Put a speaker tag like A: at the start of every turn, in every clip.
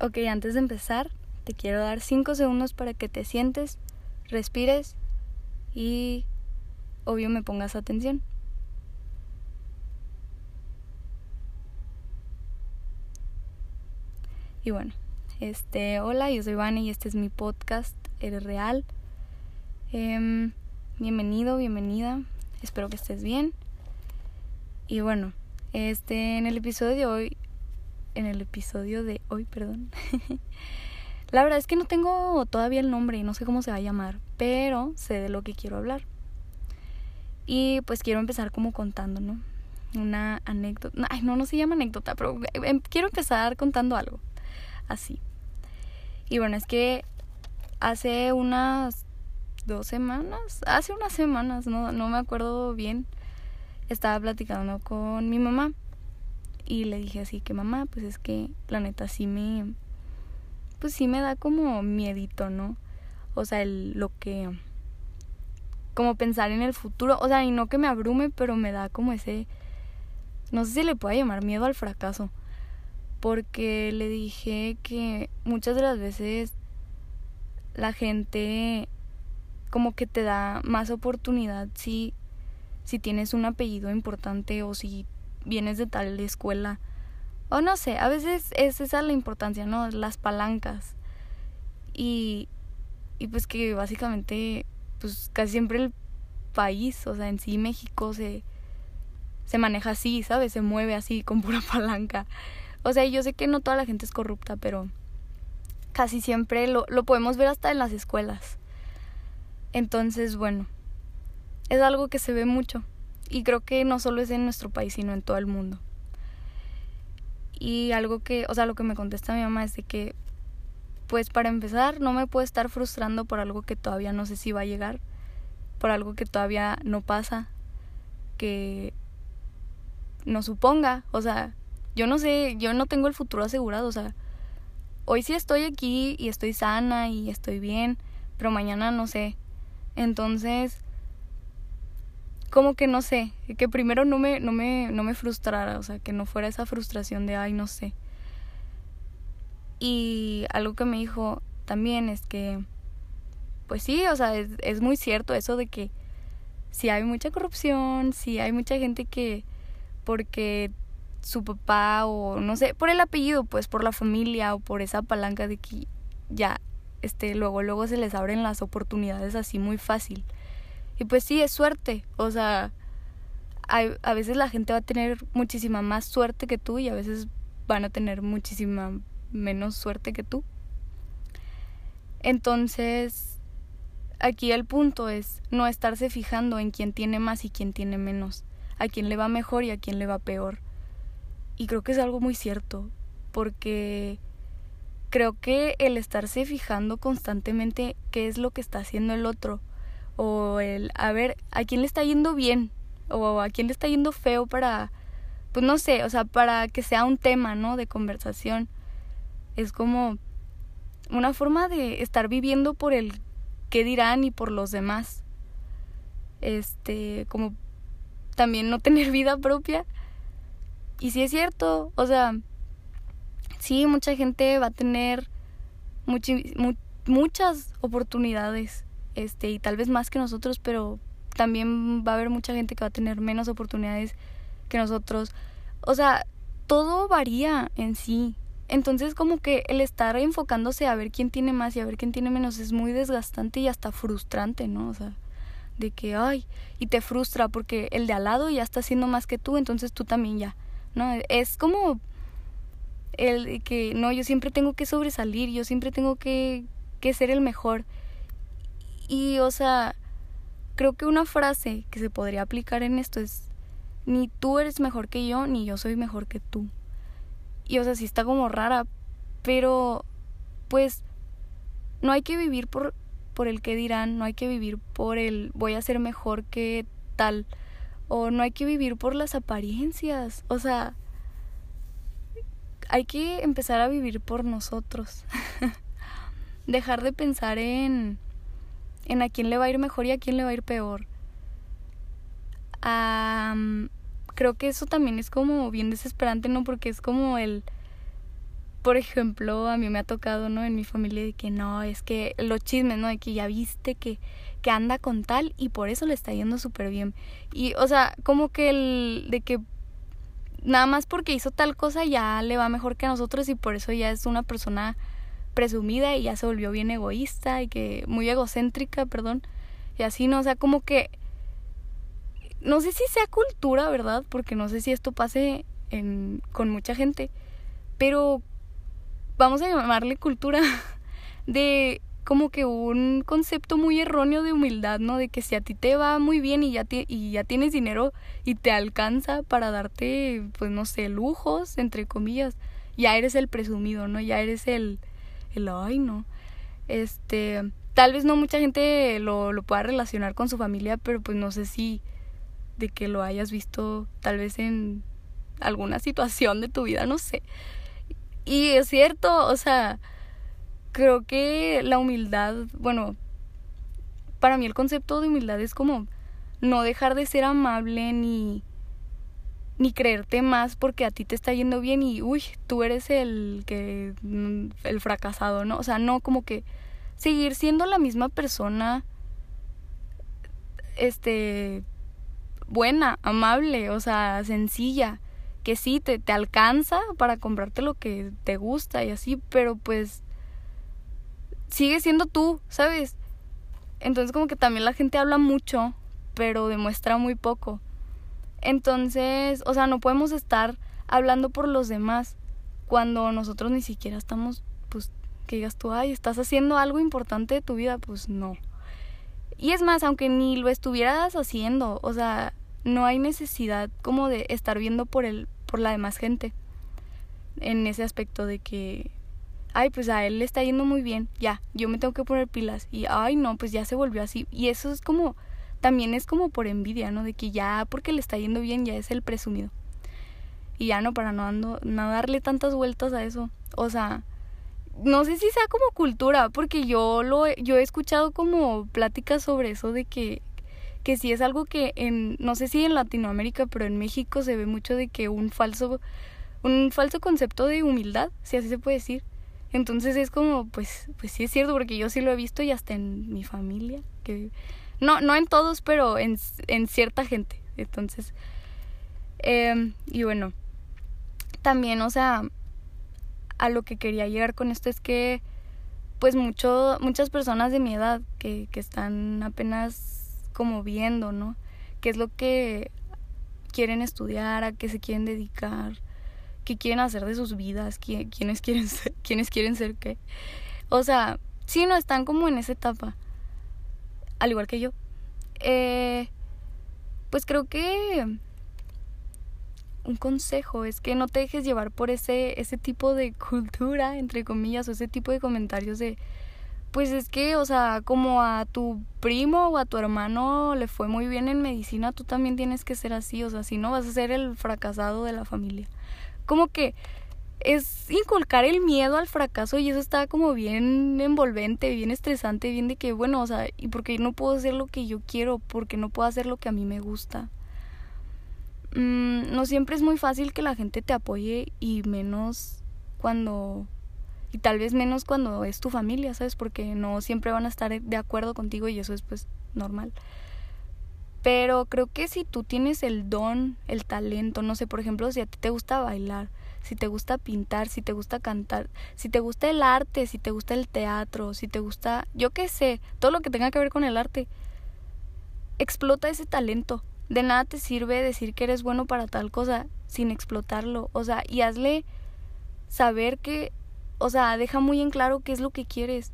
A: Ok, antes de empezar, te quiero dar 5 segundos para que te sientes, respires y obvio me pongas atención. Y bueno, este, hola, yo soy Vane y este es mi podcast, Eres Real. Em, bienvenido, bienvenida, espero que estés bien. Y bueno, este, en el episodio de hoy en el episodio de hoy, perdón. La verdad es que no tengo todavía el nombre y no sé cómo se va a llamar, pero sé de lo que quiero hablar. Y pues quiero empezar como contando, ¿no? Una anécdota. Ay, no, no se llama anécdota, pero em, quiero empezar contando algo. Así. Y bueno, es que hace unas dos semanas, hace unas semanas, no, no me acuerdo bien, estaba platicando con mi mamá y le dije así que mamá, pues es que la neta sí me, pues sí me da como miedito, ¿no? O sea, el, lo que, como pensar en el futuro, o sea, y no que me abrume, pero me da como ese, no sé si le pueda llamar miedo al fracaso, porque le dije que muchas de las veces la gente como que te da más oportunidad si si tienes un apellido importante o si vienes de tal escuela. O no sé, a veces es esa la importancia, ¿no? Las palancas. Y, y pues que básicamente, pues casi siempre el país, o sea, en sí México se, se maneja así, ¿sabes? Se mueve así, con pura palanca. O sea, yo sé que no toda la gente es corrupta, pero casi siempre lo, lo podemos ver hasta en las escuelas. Entonces, bueno, es algo que se ve mucho. Y creo que no solo es en nuestro país, sino en todo el mundo. Y algo que, o sea, lo que me contesta mi mamá es de que, pues para empezar, no me puedo estar frustrando por algo que todavía no sé si va a llegar, por algo que todavía no pasa, que no suponga, o sea, yo no sé, yo no tengo el futuro asegurado, o sea, hoy sí estoy aquí y estoy sana y estoy bien, pero mañana no sé. Entonces, como que no sé, que primero no me, no me, no me frustrara, o sea, que no fuera esa frustración de, ay, no sé. Y algo que me dijo también es que, pues sí, o sea, es, es muy cierto eso de que si hay mucha corrupción, si hay mucha gente que, porque su papá o no sé, por el apellido, pues por la familia o por esa palanca de que ya, este, luego, luego se les abren las oportunidades así muy fácil. Y pues sí, es suerte. O sea, hay, a veces la gente va a tener muchísima más suerte que tú y a veces van a tener muchísima menos suerte que tú. Entonces, aquí el punto es no estarse fijando en quién tiene más y quién tiene menos, a quién le va mejor y a quién le va peor. Y creo que es algo muy cierto, porque creo que el estarse fijando constantemente qué es lo que está haciendo el otro o el a ver a quién le está yendo bien o a quién le está yendo feo para pues no sé, o sea, para que sea un tema, ¿no? de conversación. Es como una forma de estar viviendo por el qué dirán y por los demás. Este, como también no tener vida propia. Y sí es cierto, o sea, sí, mucha gente va a tener muchas oportunidades este, y tal vez más que nosotros, pero también va a haber mucha gente que va a tener menos oportunidades que nosotros. O sea, todo varía en sí. Entonces como que el estar enfocándose a ver quién tiene más y a ver quién tiene menos es muy desgastante y hasta frustrante, ¿no? O sea, de que, ay, y te frustra porque el de al lado ya está haciendo más que tú, entonces tú también ya, ¿no? Es como el que, no, yo siempre tengo que sobresalir, yo siempre tengo que, que ser el mejor. Y, o sea, creo que una frase que se podría aplicar en esto es, ni tú eres mejor que yo, ni yo soy mejor que tú. Y, o sea, sí está como rara, pero, pues, no hay que vivir por, por el que dirán, no hay que vivir por el voy a ser mejor que tal, o no hay que vivir por las apariencias, o sea, hay que empezar a vivir por nosotros. Dejar de pensar en en a quién le va a ir mejor y a quién le va a ir peor. creo que eso también es como bien desesperante, ¿no? Porque es como el... por ejemplo, a mí me ha tocado, ¿no? En mi familia de que no, es que los chismes, ¿no? De que ya viste que, que anda con tal y por eso le está yendo súper bien. Y, o sea, como que el, de que nada más porque hizo tal cosa ya le va mejor que a nosotros y por eso ya es una persona presumida y ya se volvió bien egoísta y que muy egocéntrica, perdón. Y así, ¿no? O sea, como que no sé si sea cultura, ¿verdad? Porque no sé si esto pase en, con mucha gente, pero vamos a llamarle cultura de como que un concepto muy erróneo de humildad, ¿no? De que si a ti te va muy bien y ya, y ya tienes dinero y te alcanza para darte, pues no sé, lujos, entre comillas, ya eres el presumido, ¿no? Ya eres el, el, ay, no. Este, tal vez no mucha gente lo, lo pueda relacionar con su familia, pero pues no sé si de que lo hayas visto tal vez en alguna situación de tu vida, no sé. Y es cierto, o sea, creo que la humildad, bueno, para mí el concepto de humildad es como no dejar de ser amable ni ni creerte más porque a ti te está yendo bien y uy, tú eres el que mm, el fracasado, ¿no? O sea, no como que seguir siendo la misma persona este buena, amable, o sea, sencilla, que sí te, te alcanza para comprarte lo que te gusta y así, pero pues sigue siendo tú, ¿sabes? Entonces como que también la gente habla mucho, pero demuestra muy poco. Entonces, o sea, no podemos estar hablando por los demás cuando nosotros ni siquiera estamos, pues, que digas tú, ay, estás haciendo algo importante de tu vida, pues no. Y es más, aunque ni lo estuvieras haciendo, o sea, no hay necesidad como de estar viendo por el, por la demás gente. En ese aspecto de que ay, pues a él le está yendo muy bien, ya, yo me tengo que poner pilas y, ay, no, pues ya se volvió así. Y eso es como, también es como por envidia, ¿no? De que ya porque le está yendo bien ya es el presumido. Y ya no, para no, no darle tantas vueltas a eso. O sea, no sé si sea como cultura, porque yo lo yo he escuchado como pláticas sobre eso de que que sí es algo que en no sé si en Latinoamérica, pero en México se ve mucho de que un falso un falso concepto de humildad, si así se puede decir, entonces es como, pues, pues sí es cierto, porque yo sí lo he visto y hasta en mi familia, que no, no en todos, pero en, en cierta gente. Entonces, eh, y bueno, también, o sea, a lo que quería llegar con esto es que, pues mucho, muchas personas de mi edad que, que están apenas como viendo, ¿no? ¿Qué es lo que quieren estudiar, a qué se quieren dedicar? qué quieren hacer de sus vidas, quiénes quieren ser, quiénes quieren ser qué. O sea, sí, no están como en esa etapa, al igual que yo. Eh, pues creo que un consejo es que no te dejes llevar por ese, ese tipo de cultura, entre comillas, o ese tipo de comentarios de, pues es que, o sea, como a tu primo o a tu hermano le fue muy bien en medicina, tú también tienes que ser así, o sea, si no vas a ser el fracasado de la familia como que es inculcar el miedo al fracaso y eso está como bien envolvente, bien estresante, bien de que, bueno, o sea, ¿y porque no puedo hacer lo que yo quiero? porque no puedo hacer lo que a mí me gusta? Mm, no siempre es muy fácil que la gente te apoye y menos cuando... Y tal vez menos cuando es tu familia, ¿sabes? Porque no siempre van a estar de acuerdo contigo y eso es pues normal. Pero creo que si tú tienes el don, el talento, no sé, por ejemplo, si a ti te gusta bailar, si te gusta pintar, si te gusta cantar, si te gusta el arte, si te gusta el teatro, si te gusta, yo qué sé, todo lo que tenga que ver con el arte, explota ese talento. De nada te sirve decir que eres bueno para tal cosa sin explotarlo. O sea, y hazle saber que, o sea, deja muy en claro qué es lo que quieres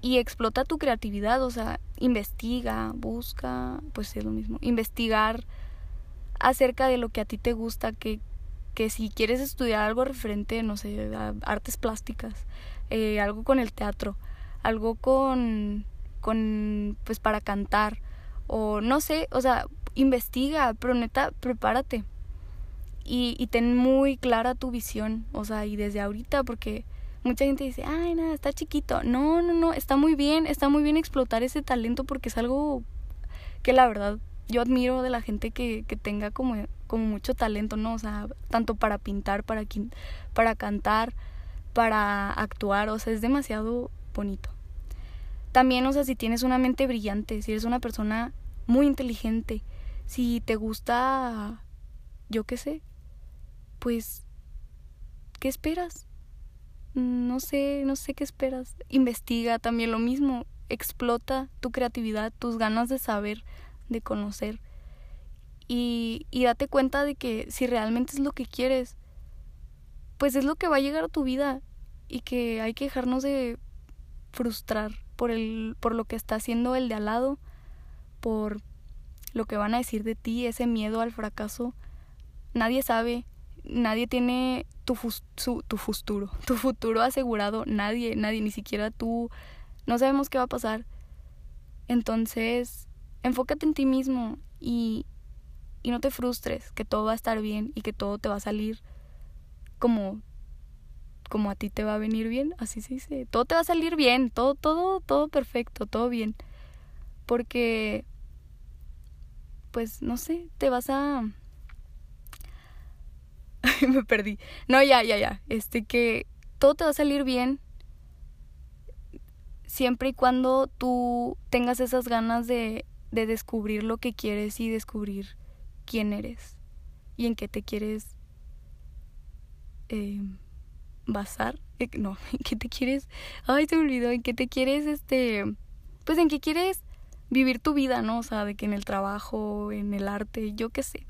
A: y explota tu creatividad, o sea, investiga, busca, pues es lo mismo, investigar acerca de lo que a ti te gusta, que, que si quieres estudiar algo referente, no sé, artes plásticas, eh, algo con el teatro, algo con, con, pues para cantar, o no sé, o sea, investiga, pero neta, prepárate. Y, y ten muy clara tu visión, o sea, y desde ahorita, porque mucha gente dice, ay, nada, está chiquito. No, no, no, está muy bien, está muy bien explotar ese talento porque es algo que la verdad yo admiro de la gente que, que tenga como, como mucho talento, ¿no? O sea, tanto para pintar, para, para cantar, para actuar, o sea, es demasiado bonito. También, o sea, si tienes una mente brillante, si eres una persona muy inteligente, si te gusta, yo qué sé, pues, ¿qué esperas? No sé, no sé qué esperas. Investiga también lo mismo, explota tu creatividad, tus ganas de saber, de conocer. Y, y date cuenta de que si realmente es lo que quieres, pues es lo que va a llegar a tu vida y que hay que dejarnos de frustrar por el por lo que está haciendo el de al lado, por lo que van a decir de ti, ese miedo al fracaso. Nadie sabe, nadie tiene tu, tu futuro, tu futuro asegurado, nadie, nadie, ni siquiera tú. No sabemos qué va a pasar. Entonces, enfócate en ti mismo y, y no te frustres, que todo va a estar bien y que todo te va a salir como como a ti te va a venir bien, así se dice, todo te va a salir bien, todo todo todo perfecto, todo bien. Porque pues no sé, te vas a me perdí. No, ya, ya, ya. Este que todo te va a salir bien siempre y cuando tú tengas esas ganas de, de descubrir lo que quieres y descubrir quién eres y en qué te quieres eh, basar. Eh, no, en qué te quieres. Ay, se me olvidó. En qué te quieres, este. Pues en qué quieres vivir tu vida, ¿no? O sea, de que en el trabajo, en el arte, yo qué sé.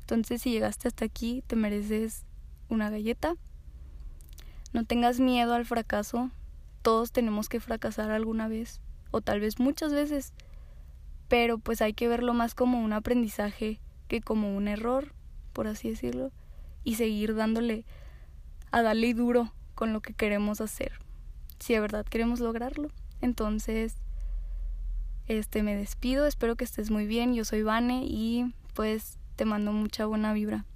A: Entonces, si llegaste hasta aquí, te mereces una galleta. No tengas miedo al fracaso. Todos tenemos que fracasar alguna vez, o tal vez muchas veces. Pero pues hay que verlo más como un aprendizaje que como un error, por así decirlo, y seguir dándole a darle duro con lo que queremos hacer. Si de verdad queremos lograrlo. Entonces, este me despido, espero que estés muy bien. Yo soy Vane y pues te mando mucha buena vibra.